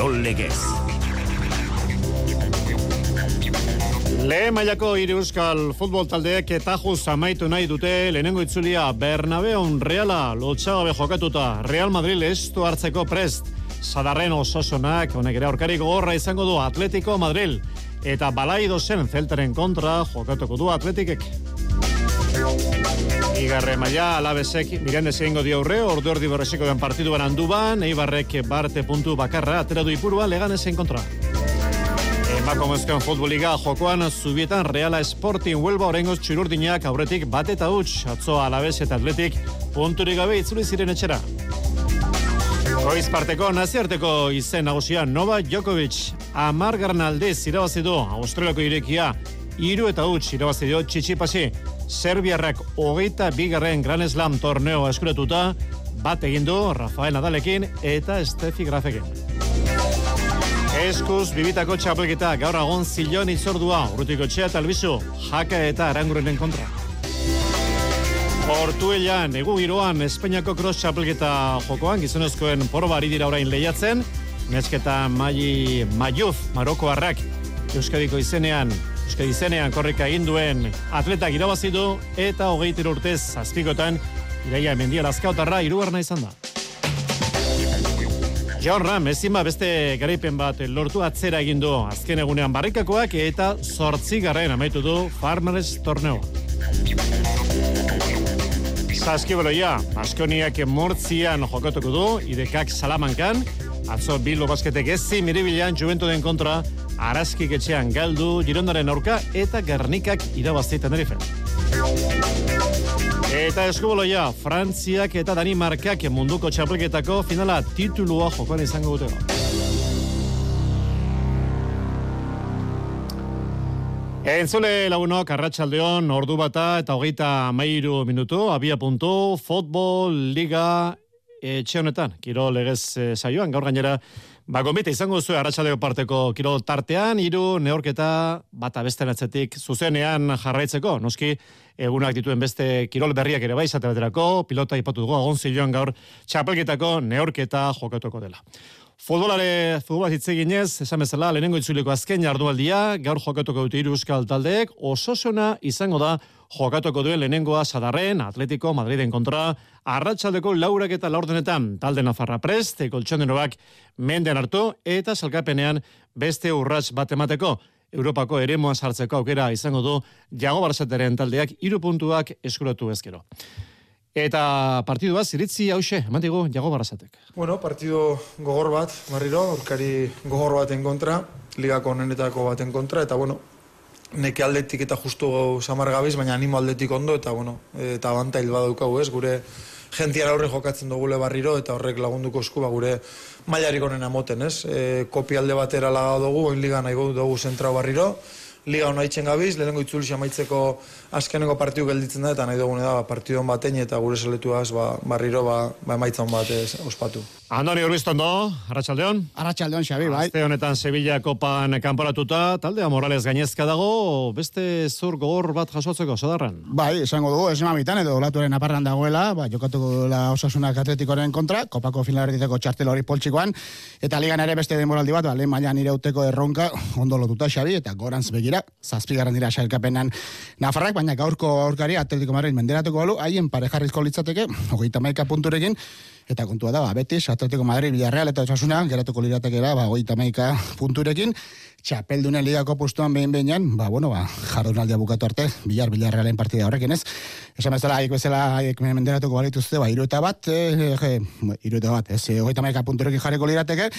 Kirol Legez. Lehen mailako hiri euskal futbol taldeek eta juz amaitu nahi dute lehenengo itzulia Bernabeon Reala lotxagabe jokatuta Real Madrid estu hartzeko prest Sadarren ososonak honek ere aurkarik gorra izango du Atletico Madrid eta balaido zen zeltaren kontra jokatuko du Atletikek. Igarre maia, alabesek, mirandez egingo di aurre, ordu ordi borreziko den partiduan anduban, eibarrek barte puntu bakarra, atera du ipurua, legan ezen kontra. Emakomezkoen futboliga jokoan zubietan Reala Sporting Huelva orengoz txururdinak aurretik bat eta huts, atzo alabez eta atletik punturik gabe itzuli ziren etxera. Goiz parteko naziarteko izen nagusia Nova Djokovic amar aldez irabazi du Australiako irekia iru eta huts irabazi dio txitsipasi Serbiarrak hogeita bigarren Grand Slam torneo eskuretuta, bat egin du Rafael Nadalekin eta Steffi Grafekin. Eskuz, bibitako txapelketa, gaur agon zilion izordua, urrutiko txea eta jaka eta arangurenen kontra. Hortuelian, egu giroan, Espainiako cross txapelketa jokoan, gizonezkoen porobari dira orain lehiatzen, nesketa mai, maiuf, maroko harrak, Euskadiko izenean, Euskadi izenean korrika egin duen atletak irabazi eta hogeitir urtez zazpikotan iraia mendia lazkautarra irugarna izan da. John Ram, ezima beste garaipen bat lortu atzera egin du azken egunean barrikakoak eta sortzi garren amaitu du Farmers Torneo. Zaskiboloia, Baskoniak mortzian jokatuko du, idekak salamankan, atzo Bilbo basketek ezi miribilan juventu den kontra, Araskik etxean galdu, Girondaren aurka eta Gernikak irabazte Tenerife. Eta eskuboloia, Frantziak eta Danimarkak munduko txapelketako finala titulua jokoan izango dute. Entzule lagunok, arratsaldeon ordu bata eta hogeita mairu minutu, abia puntu, futbol, liga, etxe honetan, kiro legez eh, saioan, gaur gainera, Ba, gombite, izango zuen arratsaleo parteko kirol tartean, hiru neorketa bata beste atzetik zuzenean jarraitzeko. Noski, egunak dituen beste kirol berriak ere bai, baterako, pilota ipatu dugu, agon ziloan gaur txapelketako neorketa jokatuko dela. Futbolare, futbolaz hitz eginez, esan bezala, lehenengo itzuliko azken jardualdia, gaur jokatuko dute hiru euskal taldeek, ososona izango da jokatuko duen lehenengoa sadarren, Atletico, Madriden kontra, arratsaldeko laurak eta laurdenetan, talde Nafarra prest, ekoltxondenoak menden hartu, eta salkapenean beste urrats bat emateko. Europako ere sartzeko aukera izango du jago barzateren taldeak irupuntuak eskuratu ezkero. Eta partidu bat, ziritzi hause, ematigo, jago barrazatek. Bueno, partidu gogor bat, barriro, urkari gogor baten kontra, ligako nenetako baten kontra, eta bueno, neke aldetik eta justu samar gabiz, baina animo aldetik ondo, eta bueno, eta bantail badaukagu ez, gure jentiara aurre jokatzen dugule barriro, eta horrek lagunduko esku, ba, gure mailarik onena moten, ez? E, kopi alde batera laga dugu, oin liga nahi dugu zentrau barriro, liga hona itxen gabiz, lehenengo itzulixi amaitzeko azkeneko partiu gelditzen da, eta nahi dugune da, ba, partidon batein eta gure seletuaz ba, barriro ba, ba emaitzan bat ez, ospatu. Andoni Urbiztondo, Arratxaldeon. Arratxaldeon, Xabi, bai. Azte honetan Sevilla kopan kanporatuta, taldea Morales gainezka dago, beste zur gogor bat jasotzeko, sodarran? Bai, esango dugu, esan mamitan edo olatuaren aparran dagoela, ba, jokatuko la osasunak atletikoren kontra, kopako finalarditeko txartel hori poltsikoan, eta ligan ere beste demoraldi bat, ba, lehen mailan ireuteko erronka, ondo lotuta, Xabi, eta gorantz begira, zazpigarren dira xailkapenan Nafarrak, baina gaurko aurkari Atletico Madrid menderatuko balu, haien parejarrizko litzateke, hogeita maika punturekin, eta kontua da, ba, Betis, Atletico Madrid, Villarreal eta Osasuna, geratuko liratekera, ba, hogeita maika punturekin, txapeldunen ligako postuan behin behinan, ba, bueno, ba, jardunaldia bukatu arte, bilar, bilarrealen partida horrekin ez. Esan bezala, haik bezala, haik menderatuko balituzte, ba, iru eta bat, e, e, iru eta bat, ez, hogeita maika punturekin jarriko lirateke,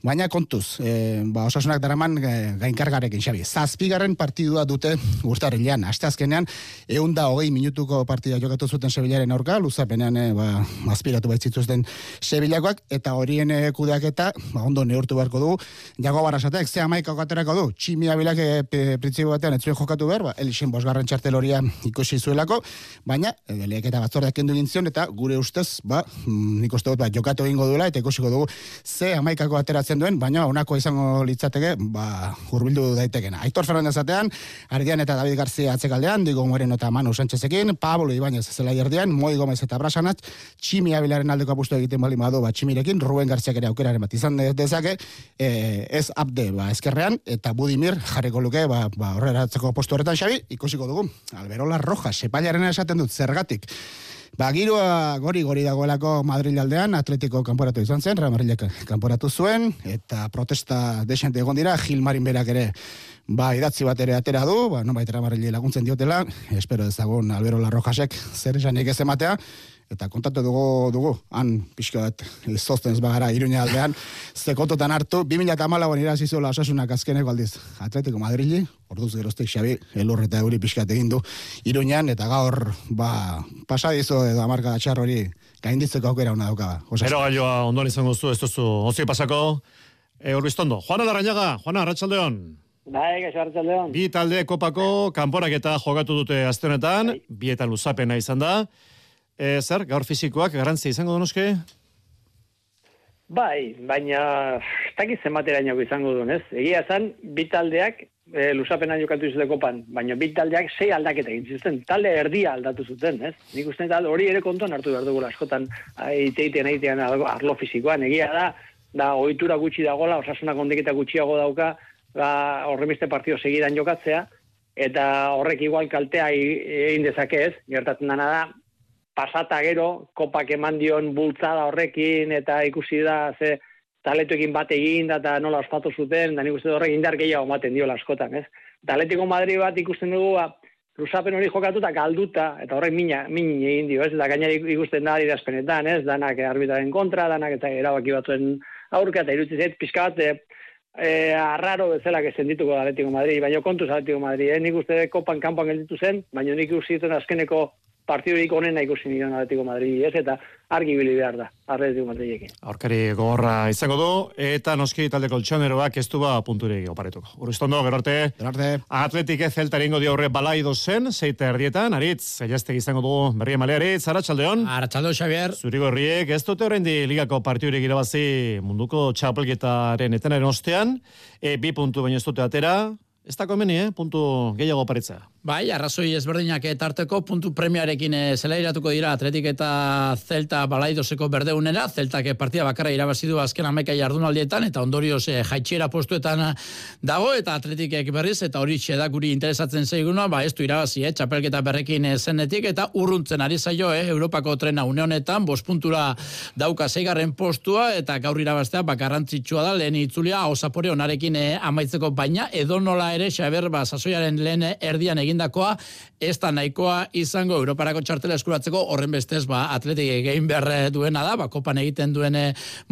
Baina kontuz, e, ba, osasunak daraman e, gainkargarekin, Xabi. Zazpigarren partidua dute urtarrilean. Aste azkenean, egun da hogei minutuko partida jokatu zuten Sevillaren aurka, luzapenean e, ba, aspiratu baitzituzten Sevillakoak, eta horien e, kudeak eta, ba, ondo neurtu beharko du, jago barasatek, ze amaikako aterako du, tximi abilak e, batean ez zuen jokatu behar, ba, elixen bosgarren txartel horia ikusi zuelako, baina, e, eta batzordak kendu gintzion, eta gure ustez, ba, mm, nik uste dut, ba, jokatu egingo duela, eta ikusiko dugu, ze amaikako ateratzen duen, baina, honako izango litzateke, ba, hurbildu daitekena. Aitor Fernandez atean, Ardian eta David García atzekaldean, Digo Moreno eta Manu Sánchezekin, Pablo Ibáñez zela erdian, Moi Gomez eta Brasanat, tximi abilaren aldeko apustu egiten bali madu bat tximirekin, Ruben Garziak ere aukeraren bat izan dezake, e, ez abde, ba, eskerrean, eta Budimir jarriko luke, ba, ba horreratzeko postu horretan xabi, ikusiko dugu. Alberola Roja, sepailaren esaten dut, zergatik. Ba, giroa gori gori dagoelako Madrid aldean, atletiko kanporatu izan zen, Ramarrilek kanporatu zuen, eta protesta desente egon dira, Gilmarin berak ere, ba, idatzi bat ere atera du, ba, non baita laguntzen diotela, espero ezagun Albero Larrojasek zer esanik ez ematea, eta kontatu dugu, dugu, han pixka bat, zozten ez bagara, iruña aldean, ze kontotan hartu, 2000 eta malagoan irazizuela osasunak azkeneko aldiz, Atletico Madrili, orduz geroztek Xabi, elur eta euri pixka egin du, iruñan, eta gaur, ba, pasadizo edo amarka txar hori, gainditzeko aukera hona dauka. Pero gaioa ondoan izango zu, ez duzu, ozi pasako, e, Urbiztondo, Juana Larrañaga, Juana, Arratxaldeon. Bai, Arratxaldeon. Bi talde kopako kanporak eta jogatu dute aztenetan, bai. bietan luzapena izan da, E, zer, gaur fizikoak garantzi izango donoske? Bai, baina ez dakiz zenbateraino izango duen, ez? Egia zan, bi taldeak e, lusapena jokatu izateko pan, baina bi taldeak sei aldaketa egin zuten, talde erdia aldatu zuten, ez? Nik uste eta hori ere kontuan hartu behar dugu askotan iteitean aitean arlo fizikoan, egia da, da ohitura gutxi dagola, osasunak ondeketa gutxiago dauka, ba, horremiste partio segidan jokatzea, eta horrek igual kaltea egin dezake ez, gertatzen dana da, pasata gero, kopak eman dion bultzada horrekin, eta ikusi da, ze taletuekin bat egin, eta nola ospatu zuten, da nik uste horrek indar gehiago maten dio laskotan, ez? Taletiko Madri bat ikusten dugu, ba, Lusapen hori jokatu eta galduta, eta horrek mina, min egin dio, ez? Eta gainera ikusten da idazpenetan, ez? Danak arbitaren kontra, danak eta erabaki batzuen aurka, eta irutzi zait, pixka bat, e, arraro bezala que sendituko da Atletico Madrid, baina kontuz Atletico Madrid, eh? nik uste kopan kanpoan gelditu zen, baina nik uste azkeneko partidurik onena ikusi nion Atletico Madrid, ez? Eta argi bili behar da, Atletico Madridekin. Aurkari gogorra izango du, eta noski talde koltsoneroak ez du ba punture oparetuko. Urriztondo, gero arte, Atletik ez zelta dio horre balai dozen, zeite erdietan, aritz, eiazte izango du berri emale aritz, Arratxaldeon. Arratxaldo, Xavier. Zurigo herriek, ez dute horrein di ligako partidurik irabazi munduko txapelgetaren etenaren ostean, e, bi puntu baino ez dute atera, Ez da komeni, eh? puntu gehiago paritza. Bai, arrazoi ezberdinak etarteko puntu premiarekin e, zela iratuko dira atletik eta zelta balaidoseko berdeunera, zeltak partida bakarra irabazidu azken ameka jardunaldietan, eta ondorioz e, jaitxera postuetan dago, eta atletikek berriz, eta hori txedakuri interesatzen zeiguna, ba ez du irabazi, eh, txapelketa berrekin zenetik, eta urruntzen ari zaio, eh, Europako trena une honetan, bos puntura dauka zeigarren postua, eta gaur irabaztea bakarrantzitsua da, lehen itzulia, osapore onarekin amaitzeko baina, edo nola ere, xaber, ba, sasoiaren lehen erdian egindakoa, ez da nahikoa izango Europarako txartela eskuratzeko horren bestez ba, atletik egin behar duena da, ba, kopan egiten duen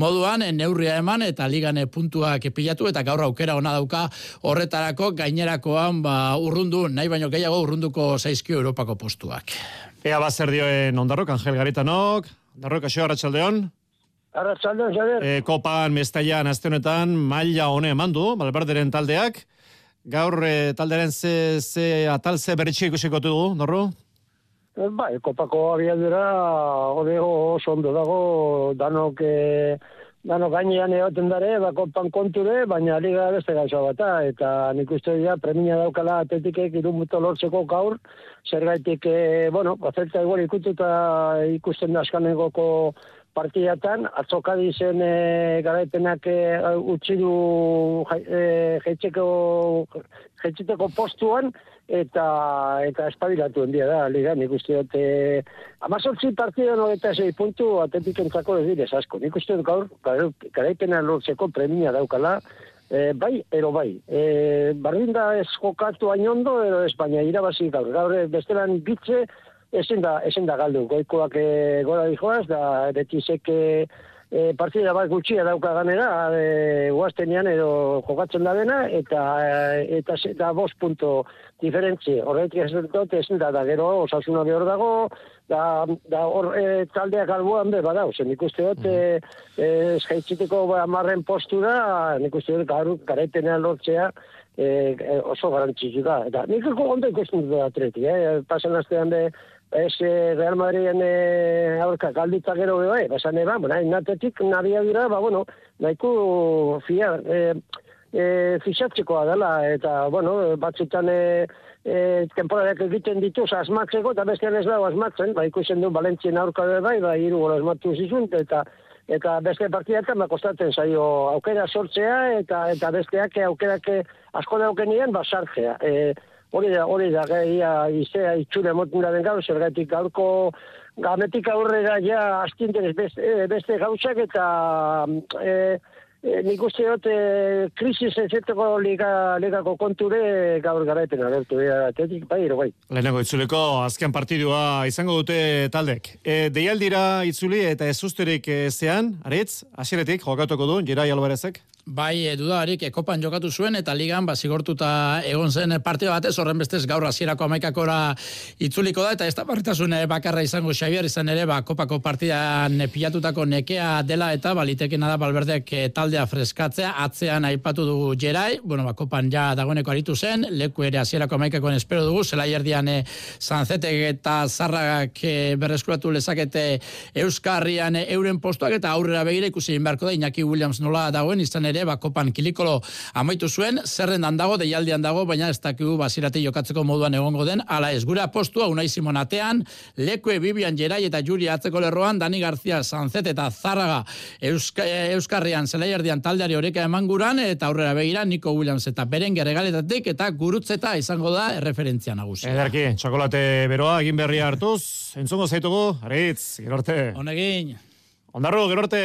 moduan, neurria eman eta ligane puntuak epilatu eta gaur aukera ona dauka horretarako gainerakoan ba, urrundu, nahi baino gehiago urrunduko zaizkio Europako postuak. Ea bazer dioen ondarrok, Angel Garitanok, ondarrok, asio, Arratxaldeon? Arratxaldeon, Javier. E, kopan, mestaian, azte honetan, maila hone emandu, balberderen taldeak, Gaur e, talderen ze, ze atal ze berritxe ikusiko dugu, norru? Eh, bai, kopako abiadura odego oso ondo dago, danok, e, danok gainean egoten dare, bako konture, baina liga beste gauza bata, eta nik uste dira premia daukala atetikek irumuto lortzeko gaur, zer gaitik, e, bueno, bazelta igual ikututa ikusten da askanegoko partidatan, atzokadi zen e, garaipenak e, utzi du e, postuan, eta eta espabilatu hendia da, liga, nik uste dut, e, amazortzi partida no eta puntu, atetik entzako ez dire, asko. Nik uste dut gaur, garaipena lortzeko premia daukala, E, bai, ero bai. E, bardin da ez jokatu ainondo, ero Espainia irabazi gaur. Gaur bestelan bitze, ezin da, ezin da galdu, goikoak e, gora dijoaz, da betizek e, e, partida bat gutxia dauka ganera, e, guaztenian edo jokatzen da dena, eta, e, eta, eta bos punto diferentzi, horretik ez dut ezin da, da gero osasuna behor dago, da, da hor e, taldeak alboan be badau, zen ikuste dut, mm -hmm. e, amarren postura, nik uste dut garetenean lortzea, e, oso garantzizu da. Eta nik ondo ikusten dut atleti, eh? pasan astean de, ez Real Madriden e, aurka galdita gero beho, e, basan eba, bueno, natetik nabia dira, ba, bueno, nahiko fia, e, e, fixatzekoa dela, eta, bueno, batzutan e, e, temporadak egiten dituz asmatzeko, eta bestean ez dago asmatzen, ba, ikusten du Valentzien aurka bai, ba, hiru gol asmatu zizun, eta beste partidatzen kostatzen zaio aukera sortzea, eta eta besteak aukerak asko daukenien, ba, sartzea. E, hori da, hori da, ia, izea itxure moten da den gaur, zergatik gaurko gametik aurrera ja astinten beste, beste gauzak, eta e, E, nik uste dut, e, krisis ezeteko liga, ligako konture gaur garaipen agertu, e, atetik, bai, ero, bai. Lehenengo itzuleko azken partidua izango dute taldek. E, deialdira itzuli eta ez usterik zean, aritz, asiretik, jokatuko du, Jirai Alvarezek? Bai, e, dudarik, ekopan jokatu zuen, eta ligan, bazigortuta egon zen partida batez, horren bestez gaur hasierako amaikakora itzuliko da, eta ez da barritasun bakarra izango Xavier izan ere, ba, kopako partidan pilatutako nekea dela, eta balitekena da balberdek e, taldea freskatzea, atzean aipatu dugu jerai, bueno, ba, kopan ja dagoeneko aritu zen, leku ere hasierako amaikakoen espero dugu, zela erdian e, zanzetek eta zarragak e, berreskuratu lezakete Euskarrian e, euren postuak, eta aurrera begira ikusi beharko da, Iñaki Williams nola dagoen, izan ere, ba, kopan kilikolo amaitu zuen, zerrendan dago, deialdian dago, baina ez dakigu basirati jokatzeko moduan egongo den, ala ez gura postua, unai simonatean, lekue Bibian jerai eta Juri atzeko lerroan, Dani García Sanzet eta Zarraga Euska, Euskarrian zelai erdian taldeari horeka eman guran, eta aurrera begira Nico Williams eta Berenguer egaletatik, eta gurutzeta izango da referentzia nagusi. Ederki, txokolate beroa, egin berria hartuz, entzongo zaitugu, aritz, gerorte. Honegin. Ondarru, gerorte.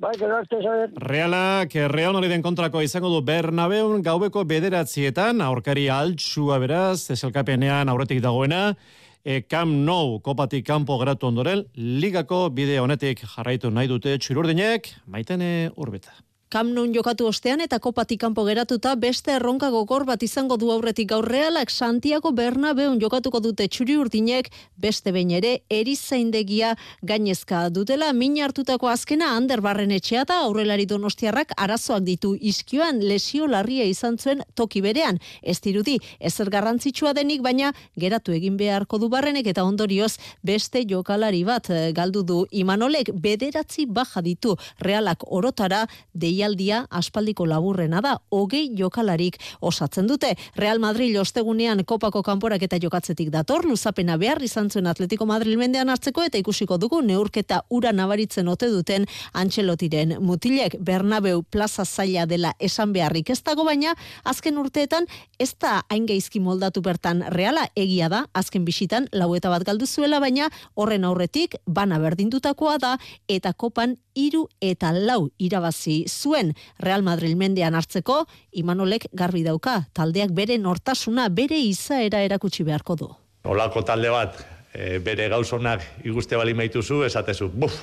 Bai, gero arte, Realak, Real Madriden kontrako izango du Bernabeun gaubeko bederatzietan, aurkari altxua beraz, eselkapenean aurretik dagoena, e, Kam Nou kopatik kanpo geratu ondoren, ligako bide honetik jarraitu nahi dute txururdinek, maitene urbeta. Kamnun jokatu ostean eta kopatik kanpo geratuta beste erronka gogor bat izango du aurretik gaur realak Santiago Bernabeun jokatuko dute txuri urdinek beste behin ere erizaindegia gainezka dutela. Min hartutako azkena Ander Barren etxea aurrelari donostiarrak arazoak ditu. Iskioan lesio larria izan zuen toki berean. Ez dirudi, ezer garrantzitsua denik baina geratu egin beharko du barrenek eta ondorioz beste jokalari bat eh, galdu du Imanolek. Bederatzi baja ditu realak orotara deia deialdia aspaldiko laburrena da, hogei jokalarik osatzen dute. Real Madrid ostegunean kopako kanporak eta jokatzetik dator, luzapena behar izan zuen Atletico Madrid mendean hartzeko eta ikusiko dugu neurketa ura nabaritzen ote duten Antxelotiren mutilek Bernabeu plaza zaila dela esan beharrik ez dago baina, azken urteetan ez da hain geizki moldatu bertan reala egia da, azken bisitan laueta bat galdu zuela baina horren aurretik bana berdindutakoa da eta kopan iru eta lau irabazi zuen Real Madrid mendean hartzeko, Imanolek garbi dauka, taldeak bere nortasuna, bere izaera erakutsi beharko du. Olako talde bat, e, bere gauzonak iguste bali maituzu, esatezu, buf,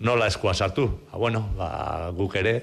nola eskua sartu. Ha, bueno, ba, guk ere,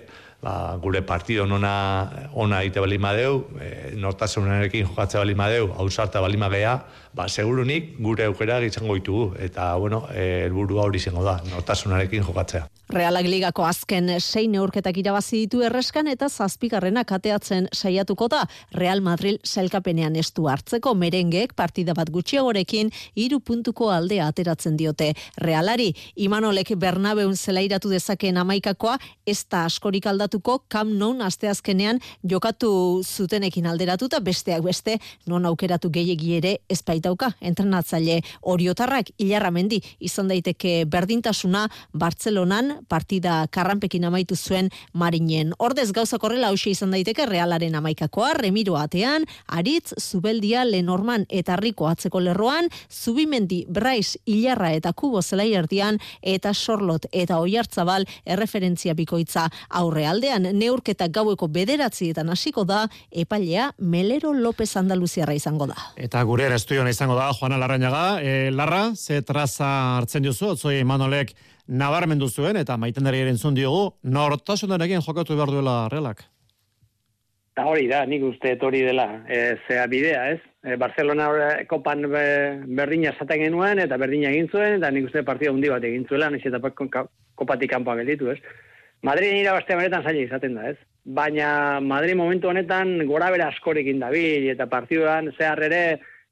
ba, gure partido nona ona ite bali madeu, e, nortasunarekin jokatze bali madeu, hausarta bali magea, ba, segurunik gure aukera izango ditugu eta bueno, eh, helburua hori izango da, nortasunarekin jokatzea. Realak ligako azken sei neurketak irabazi ditu erreskan eta zazpigarrena kateatzen saiatuko da Real Madrid selkapenean estu hartzeko merengeek partida bat gutxiagorekin hiru puntuko aldea ateratzen diote Realari. Imanolek Bernabeun zelairatu dezakeen amaikakoa ez da askorik aldatuko kam non asteazkenean jokatu zutenekin alderatuta besteak beste non aukeratu gehiegi ere ezpait baitauka entrenatzaile oriotarrak mendi izan daiteke berdintasuna Bartzelonan partida karranpekin amaitu zuen marinen. Ordez gauza korrela hause izan daiteke realaren amaikakoa, remiro atean, aritz, zubeldia, lenorman eta riko atzeko lerroan, zubimendi, braiz, hilarra eta kubo zelai erdian, eta sorlot eta oiartzabal erreferentzia bikoitza aurre aldean neurketa gaueko bederatzietan hasiko da, epailea Melero López Andaluziarra izango da. Eta gure estudioan izango da, Juana Larrañaga. E, Larra, ze traza hartzen duzu, otzoi Manolek nabarmendu zuen, eta maiten dari erentzun diogu, nortasunarekin jokatu behar duela realak? Eta hori da, nik uste hori dela, e, zea bidea, ez? E, Barcelona kopan be, berdina zaten genuen, eta berdina egin zuen, eta nik uste partida hundi bat egin zuela, nix eta kopatik kanpoan gelditu, ez? Madrid nira bastea beretan zaila izaten da, ez? Baina Madrid momentu honetan gora bera askorekin dabil, eta partiduan zehar ere,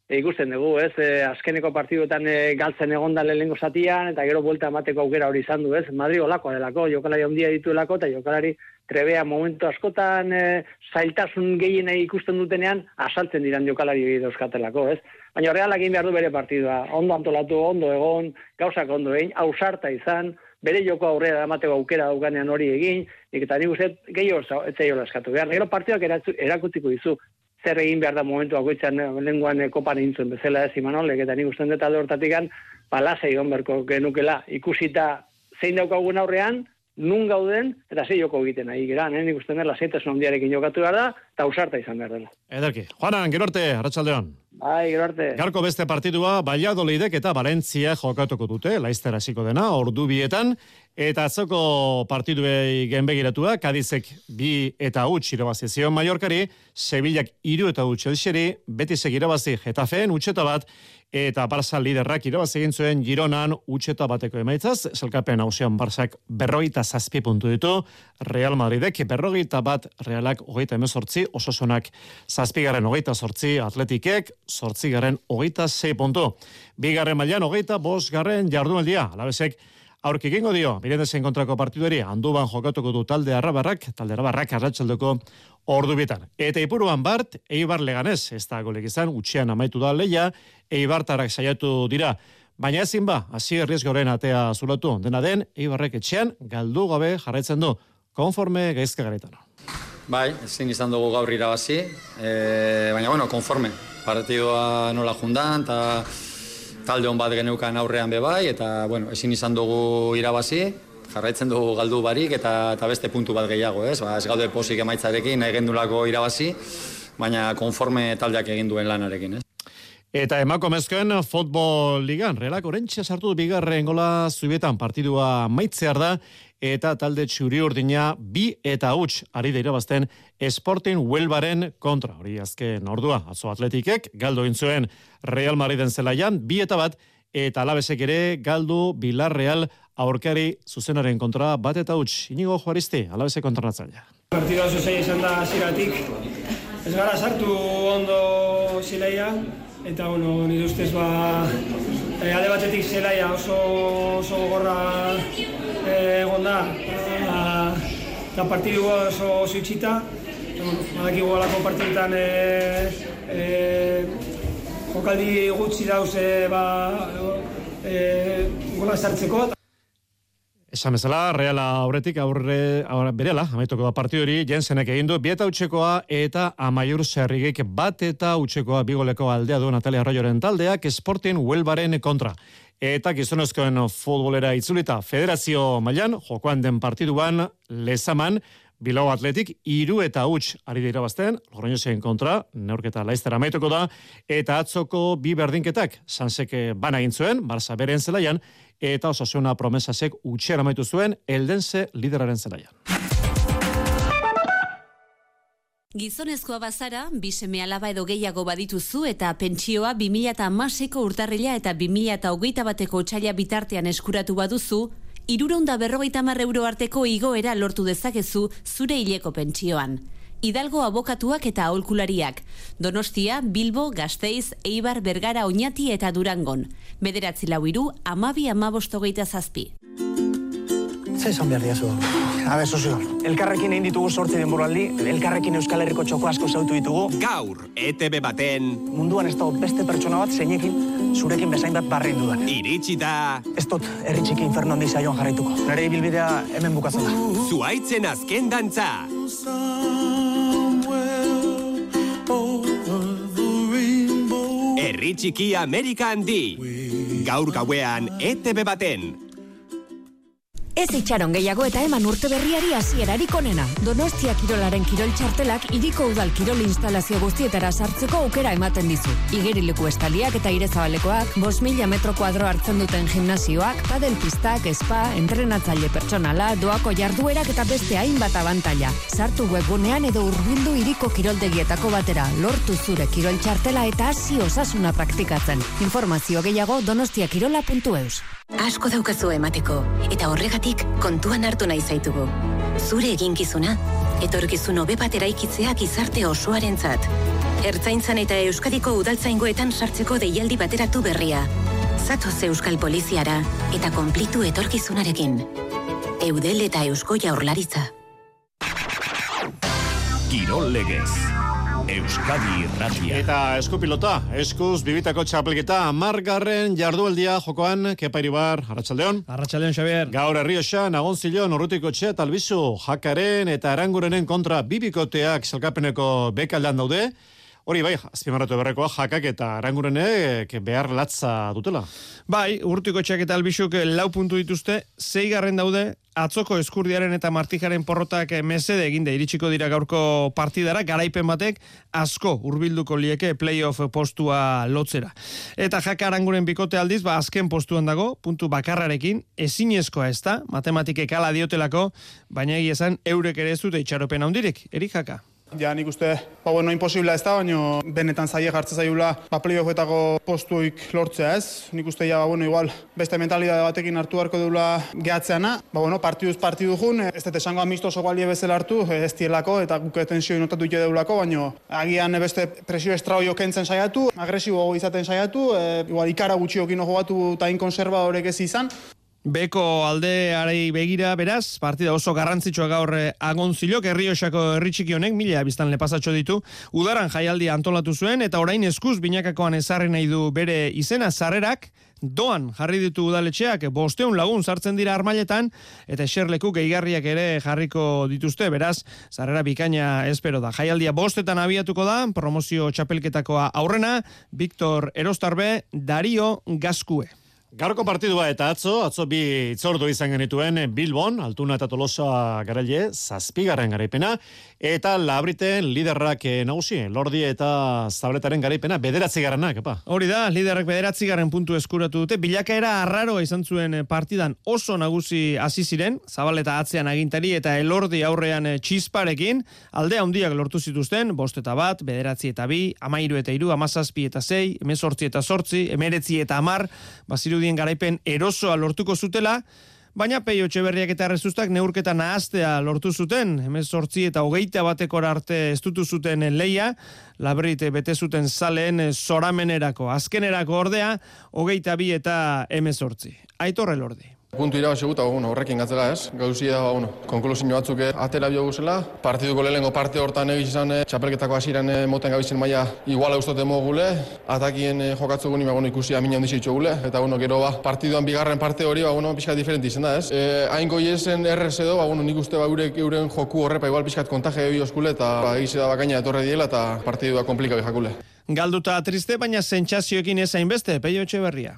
e, ikusten dugu, ez, e, azkeneko partiduetan e, galtzen egonda lehengo zatian, eta gero buelta emateko aukera hori izan du, ez, Madri olakoa delako, jokalari ondia dituelako, eta jokalari trebea momentu askotan e, zailtasun gehiena ikusten dutenean, asaltzen diran jokalari hori dauzkatelako, ez. Baina realak egin behar du bere partidua, ondo antolatu, ondo egon, gauzak ondo egin, ausarta izan, bere joko aurrera emateko aukera daukanean hori egin, eta nik uste gehiago zailo eskatu. Behar, gero partioak erakutziko dizu, zer egin behar da momentu bakoitzan eh, lenguan eh, kopan egin bezala ez imanolek, eta nik uste dut alde hortatik palasa egon berko genukela, ikusita zein daukagun aurrean, nun gauden, eta zei joko egiten ari gara, eh? nik uste zeitasun ondiarekin jokatu behar da, eta usarta izan behar dela. Ederki. Juanan, gero arte, Arratxaldeon. Bai, gero arte. Garko beste partidua, Valladolidek eta Valentzia jokatuko dute, laizter hasiko dena, ordu bietan, eta atzoko partiduei genbegiratua, Kadizek bi eta huts irabazi zion Mallorcari, Sevillak iru eta huts elxeri, beti segirabazi Getafeen, utxeta bat, eta Barça liderrak irabazi egin zuen Gironan utxeta bateko emaitzaz, zelkapen hausian Barsak berrogeita zazpi puntu ditu, Real Madridek berrogeita bat Realak hogeita emezortzi, ososonak zazpigaren hogeita sortzi atletikek, sortzigaren hogeita zei puntu. Bigarren mailan hogeita bos garren jardumeldia, alabezek aurki egingo dio, mirendezen kontrako partiduri, handuban jokatuko du talde arrabarrak, talde arrabarrak arratxaldeko ordu bietan. Eta ipuruan bart, eibar leganez, ez da golek izan, utxean amaitu da leia, eibartarak saiatu dira. Baina ezin ba, hasi herriz goren atea zulatu, dena den, eibarrek etxean, galdu gabe jarraitzen du, konforme gaizka garetan. Bai, ezin izan dugu gaur irabazi, e, baina bueno, konforme. Partidua nola jundan, eta talde hon bat geneukan aurrean be bai, eta bueno, ezin izan dugu irabazi, jarraitzen dugu galdu barik eta, eta beste puntu bat gehiago, ez? Ba, ez gaude posik emaitzarekin, egin dulako irabazi, baina konforme taldeak egin duen lanarekin, ez? Eta emako mezken futbol ligan, relak orentxe sartu bigarren gola zubietan partidua maitzear da, eta talde txuri urdina bi eta huts ari da irabazten Sporting Huelbaren kontra. Hori azken ordua, atzo atletikek, galdo intzuen Real Madriden zelaian, bi eta bat, eta alabezek ere galdu Bilar Real aurkari zuzenaren kontra bat eta huts. Inigo juaristi, alabezek kontra natzaila. Partida oso zei izan da ziratik. Ez gara sartu ondo zileia, eta bueno, nire ustez ba, e, alde batetik zelaia oso, oso gorra da, ba, eta partidu oso, oso itxita, bueno, badakigu alako partidutan e, e, jokaldi gutxi dauz e, ba, e, gola sartzeko. Esan bezala, reala aurretik aurre, aurre berela, amaituko da partidu hori, jensenek egin du, bieta utxekoa eta amaiur zerrigek bat eta utxekoa bigoleko aldea du Natalia Arroyoren taldeak esportin huelbaren kontra. Eta gizonezkoen futbolera itzulita federazio mailan jokoan den partiduan lezaman, Bilao Atletik iru eta huts ari dira bazten, Logroñosen kontra, neurketa laiztera amaituko da, eta atzoko bi berdinketak, sanseke bana egin Barça beren zelaian, eta osasuna promesasek utxera amaitu zuen eldense lideraren zelaian. Gizonezkoa bazara, biseme alaba edo gehiago badituzu eta pentsioa 2008ko urtarrila eta 2008 bateko txaila bitartean eskuratu baduzu, iruronda berrogeita euro arteko igoera lortu dezakezu zure hileko pentsioan. Hidalgo abokatuak eta aholkulariak. Donostia, Bilbo, Gasteiz, Eibar, Bergara, Oñati eta Durangon. Bederatzi lau iru, amabi amabostogeita zazpi. Zer esan behar diazu? A ber, sozio, elkarrekin egin ditugu sortzi denboraldi, elkarrekin Euskal Herriko txoko asko zautu ditugu. Gaur, ETB baten... Munduan ez dago beste pertsona bat zeinekin zurekin bezain bat barrein dudan. Iritsi da... Ez dut, erritxiki inferno handi zaion jarraituko. Nere ibilbidea hemen bukatzen da. Zuaitzen azken dantza. Erritxiki Amerika handi. Gaur gauean ETB baten. Ez itxaron gehiago eta eman urte berriari hasierarik onena. Donostia Kirolaren kirol txartelak iriko udal kirol instalazio guztietara sartzeko aukera ematen dizu. Igerileku estaliak eta irezabalekoak, bos mila metro kuadro hartzen duten gimnazioak, padel pistak, spa, entrenatzaile pertsonala, doako jarduerak eta beste hainbat abantaila. Sartu webgunean edo urbildu iriko kiroldegietako batera, lortu zure kirol txartela eta hasi osasuna praktikatzen. Informazio gehiago donostiakirola.eus. Asko daukazu emateko, eta horregatik kontuan hartu nahi zaitugu. Zure eginkizuna, etorkizun hobe bat eraikitzea gizarte osoarentzat. Ertzaintzan eta Euskadiko udaltzaingoetan sartzeko deialdi bateratu berria. Zatoz Euskal Poliziara eta konplitu etorkizunarekin. Eudel eta Eusko Jaurlaritza. Kirol Legez. Euskadi Irratia. Eta eskupilota, eskuz bibitako txapelketa amargarren jardueldia jokoan, Kepa Iribar, Arratxaldeon. Arratxaldeon, Xavier. Gaur herrioxa, nagonzilo, norrutiko txe, talbizu, jakaren eta arangurenen kontra bibikoteak salkapeneko bekaldan daude. Hori bai, azpimarratu berrekoa, jakak eta arangurenek behar latza dutela. Bai, urtiko txak eta albizuk lau puntu dituzte, zeigarren daude, atzoko eskurdiaren eta martijaren porrotak mesede eginde iritsiko dira gaurko partidara, garaipen batek asko hurbilduko lieke playoff postua lotzera. Eta jaka aranguren bikote aldiz, ba azken postuan dago, puntu bakarrarekin, ezinezkoa ez da, matematikek ala diotelako, baina egia esan eurek ere ez dute itxaropen handirik, erik jaka. Ja, nik uste, ba, bueno, imposibla ez da, baina benetan zaie jartzen zaiula ba, playoffetako postuik lortzea ez. Nik uste, ja, ba, bueno, igual, beste mentalidade batekin hartu beharko dula gehatzeana. Ba, bueno, partiduz partidu jun, ez dut esango amistoso balie bezala hartu, ez dielako, eta guke tensio inotatu ite deulako, baina agian beste presio estraoio kentzen saiatu, agresibo izaten saiatu, e, igual, ikara gutxiokin jogatu eta inkonserba horrek ez izan. Beko aldeari begira, beraz, partida oso garrantzitsua gaur eh, agonzilok, herriosako herritxiki honek, mila biztan lepasatxo ditu, udaran jaialdi antolatu zuen, eta orain eskuz binakakoan ezarri nahi du bere izena zarrerak, doan jarri ditu udaletxeak, bosteun lagun sartzen dira armailetan, eta eserleku gehigarriak ere jarriko dituzte, beraz, zarrera bikaina espero da. Jaialdia bostetan abiatuko da, promozio txapelketakoa aurrena, Victor Erostarbe, Dario Gaskue. Garko partidua eta atzo, atzo bi itzordu izan genituen Bilbon, Altuna eta Tolosa garaile, zazpigarren garaipena, eta labriten liderrak eh, nagusi, Lordi eta Zabletaren garaipena, bederatzi garranak, epa. Hori da, liderrak bederatzi garren puntu eskuratu dute, bilakaera arraroa izan zuen eh, partidan oso nagusi hasi ziren, Zabaleta atzean agintari eta Elordi aurrean eh, txisparekin, alde handiak lortu zituzten, bost eta bat, bederatzi eta bi, amairu eta iru, amazazpi eta zei, emezortzi eta sortzi, emeretzi eta amar, baziru irudien garaipen erosoa lortuko zutela, baina peio txeberriak eta rezustak neurketa nahaztea lortu zuten, hemen sortzi eta hogeita bateko arte estutu zuten leia, labrite bete zuten zaleen zoramenerako, azkenerako ordea, hogeita bi eta emezortzi. Aitorre lordi. Puntu irabazi eta bueno, horrekin gatzela ez. Gauzi da, bueno, konklusio batzuk atera bio guzela. Partiduko lehenengo parte hortan egiz izan, eh, txapelketako hasieran eh, moten gabizen maia iguala ustote gule. Atakien eh, jokatzu guni, ba, bueno, ikusi amina handi gule. Eta, bueno, gero, ba, partiduan bigarren parte hori, ba, bueno, pixka diferenti izan da, ez. E, hain goi esen errez edo, ba, bueno, nik uste, ba, eurek euren joku horrepa, igual pixkat kontaje ebi oskule, eta, ba, egiz da, bakaina etorre diela, eta partidua komplika jakule. Galduta triste, baina zentsazioekin ezain beste, peio etxe berria.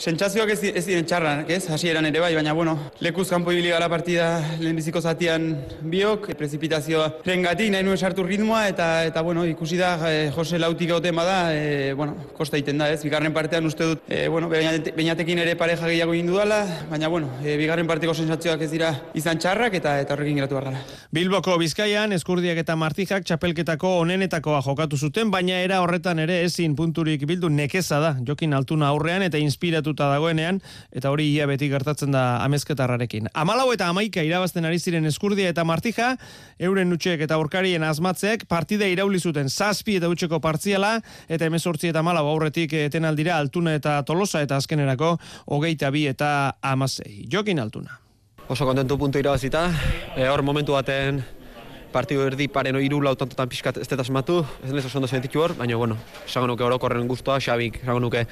Sentsazioak ez, ez diren txarrak, ez? Hasieran ere bai, baina bueno, lekuz kanpo ibili gara partida lehenbiziko zatian biok, prezipitazioa rengati nahi nuen sartu ritmoa eta eta bueno, ikusi da eh, Jose Lautik gauten bada, e, bueno, kosta egiten da, ez? Bigarren partean uste dut, e, bueno, beinatekin ere pareja gehiago egin dudala, baina bueno, e, bigarren parteko sentsazioak ez dira izan txarrak eta eta horrekin geratu behar Bilboko Bizkaian eskurdiak eta Martijak txapelketako onenetakoa jokatu zuten, baina era horretan ere ezin punturik bildu nekeza da. Jokin altuna aurrean eta inspiratu gertatuta dagoenean, eta hori ia beti gertatzen da amezketarrarekin. Amalau eta amaika irabazten ari ziren eskurdia eta martija, euren nutxek eta aurkarien azmatzeek partida irauli zuten zazpi eta utxeko partziala, eta emezortzi eta malau aurretik etenaldira altuna eta tolosa eta azkenerako hogeita bi eta amazei. Jokin altuna. Oso kontentu puntu irabazita, e, hor momentu baten partidu erdi paren hiru lau tantotan pixkat ez dut asmatu, ez nezo ondo sentitu hor, baina, bueno, esango nuke orokorren guztua, Xabik, esango nuke,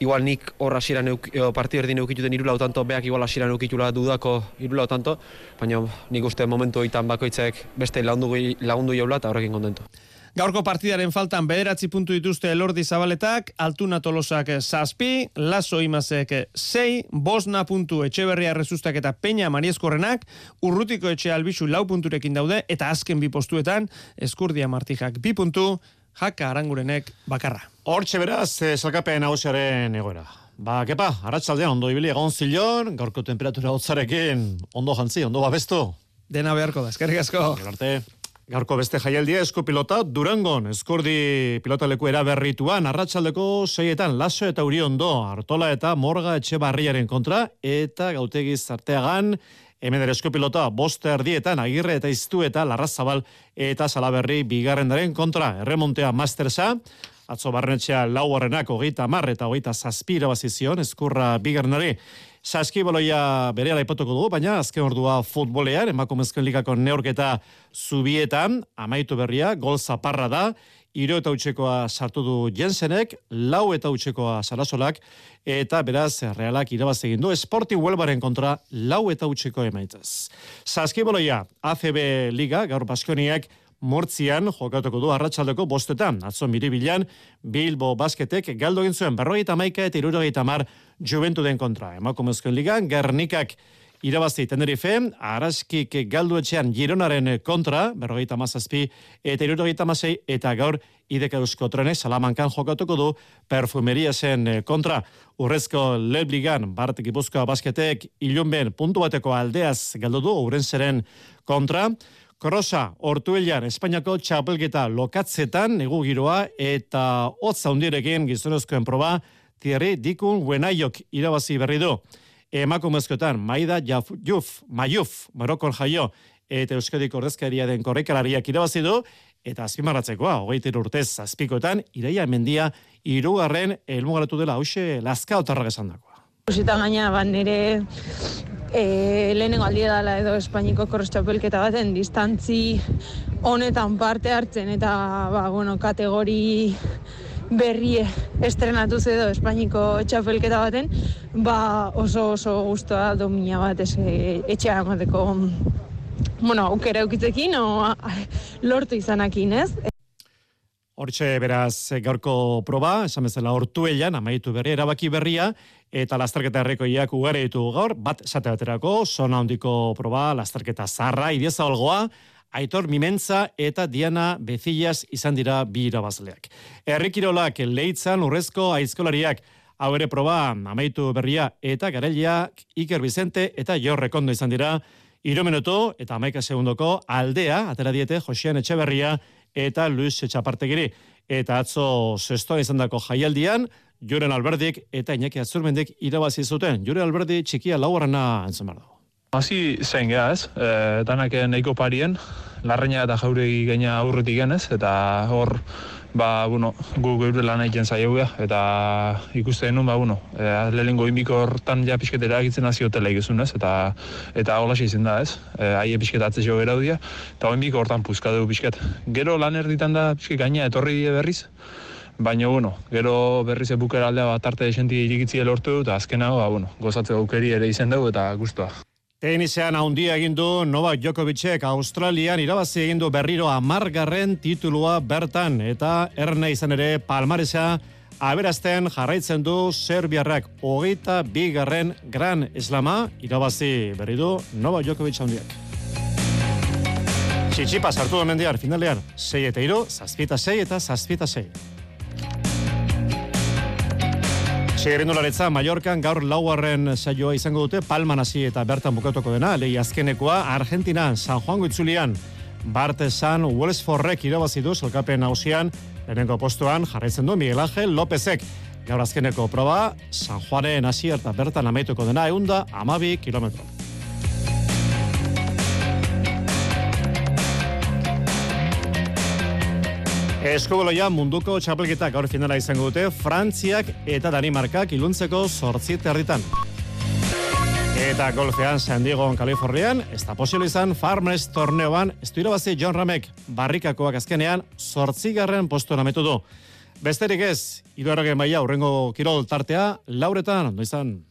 igual nik hor hasiera neuk, partidu erdi neukituten hiru lau tanto, beak igual hasiera neukitula dudako hiru lau tanto, baina nik uste momentu oitan bakoitzek beste lagundu, lagundu jaula eta horrekin kontentu. Gaurko partidaren faltan bederatzi puntu dituzte Elordi Zabaletak, Altuna Tolosak zazpi, Laso Imazek sei, Bosna puntu Etxeberria Rezustak eta Peña Marieskorrenak, Urrutiko Etxe Albizu lau punturekin daude, eta azken bi postuetan, Eskurdia Martijak bi puntu, Jaka Arangurenek bakarra. Hortxe beraz, eh, salkapen hausiaren egoera. Ba, kepa, aratzaldean ondo ibili egon zilon, gaurko temperatura hotzarekin, ondo jantzi, ondo babestu. Dena beharko da, eskerrik asko. Arte. Gaurko beste jaialdia esko pilota Durangon, eskordi pilota leku eraberrituan, arratsaldeko seietan laso eta uri ondo, artola eta morga etxe barriaren kontra, eta gautegi zarteagan hemen ere eskopilota boste erdietan agirre eta iztu eta larrazabal eta salaberri bigarrendaren kontra. Erremontea mastersa, atzo barrenetxea lau horrenak hogeita mar eta hogeita zazpira bazizion, eskurra bigarrenari, Saskiboloia bere ipatuko dugu, baina azken ordua futbolean, emakumezkoen ligako neorketa zubietan, amaitu berria, gol zaparra da, iro eta utxekoa sartu du Jensenek, lau eta utxekoa sarasolak, eta beraz, realak irabaz egin du, esporti huelbaren kontra, lau eta utxeko emaitzaz. Saskiboloia, ACB Liga, gaur Baskoniak, Mortzian jokatuko du arratsaldeko bostetan, atzo miribilan, Bilbo basketek galdo egin zuen berrogeita maika eta irurogeita mar juventu den kontra. Emakumezkoen ligan, Gernikak irabazi Tenerife, Araskik galdu etxean Gironaren kontra, berrogeita mazazpi eta irurogeita mazei, eta gaur ideka eusko trenek salamankan jokatuko du perfumeria zen kontra. Urrezko lebligan, Bart Gipuzkoa basketek ilunben puntu bateko aldeaz galdu du, urenzeren kontra, Krosa, Ortuelian, Espainiako txapelketa lokatzetan, negu giroa, eta hotza hundirekin gizonezkoen proba, Thierry Dikun Buenaiok irabazi berri du. Emakumezkoetan, Maida Jaf, Juf, Maiuf, Marokon jaio, eta Euskadik ordezkaria den korrekalariak irabazi du, eta azpimarratzekoa, hogeiter urtez azpikoetan, iraia mendia, irugarren elmugaratu dela hause lazka otarrak esan dakoa. Eta gaina, ban nire e, lehenengo aldia dela edo Espainiko korrestxapelketa baten distantzi honetan parte hartzen eta ba, bueno, kategori berrie estrenatu edo Espainiko txapelketa baten, ba oso oso gustoa domina bat ez etxea emateko bueno, aukera eukitzekin o lortu izanakin, ez? Hortxe beraz gaurko proba, esan bezala hortu amaitu berri, erabaki berria, eta lasterketa errekoiak ugare ditu gaur, bat esate baterako, zona hondiko proba, lasterketa zarra, idieza olgoa, Aitor Mimentza eta Diana Bezillas izan dira bi irabazleak. Errikirolak leitzan urrezko aizkolariak hau ere proba amaitu berria eta gareliak Iker Vicente eta Jorrekondo izan dira iromenuto eta amaika segundoko aldea, atera diete Josean Etxeberria eta Luis Etxapartegiri. Eta atzo zestoa izan dako jaialdian, Juren Alberdik eta Iñaki Azurmendik irabazi zuten. Juren Alberdi txikia lauarrana entzen behar dago. Hasi zein geha ez, e, danak nahiko parien, larreina eta jauregi gaina aurretik genez, eta hor ba, bueno, gu geure lan egiten zaio eta ikuste denun, ba, bueno, e, lehenko inbiko hortan ja pisketera egitzen aziotela egizun, ez, eta, eta hola izin da, ez, e, aie pisket atze jo geraudia, eta inbiko hortan puzka dugu pisket. Gero lan erditan da pisket gaina etorri berriz, baina, bueno, gero berriz ebukera aldea bat arte esenti irikitzi elortu, eta azkenago, ba, bueno, gozatze aukeri ere izen dugu, eta guztua. Tenisean handia egin du Novak Djokovicek Australian irabazi egin du berriro amargarren titulua bertan eta erne izan ere palmaresa aberazten jarraitzen du Serbiarrak hogeita bigarren gran eslama irabazi berri du Novak Djokovic handiak. Txitxipa sartu da mendiar finalean 6 eta 3, zazpita 6 eta zazpita 6. Txegirindularitza, Mallorcan gaur lauarren saioa izango dute, palman hasi eta bertan bukatuko dena, lehi azkenekoa, Argentina, San Juan Guitzulian, Barte San Wellsforrek irabazi du, zelkapen hausian, lehenengo postuan, jarraitzen du Miguel Ángel Lópezek. Gaur azkeneko proba, San Juanen hasi eta bertan amaituko dena, eunda, amabi kilometro. Eskuboloia munduko txapelketak gaur finala izango dute, Frantziak eta Danimarkak iluntzeko sortzi terditan. Eta golfean San Diego, Kalifornian, ez da posibili izan Farmers torneoan, ez du John Ramek barrikakoak azkenean sortzigarren postu nametu du. Besterik ez, iduarrogen baia, urrengo kirol tartea, lauretan, ondo izan.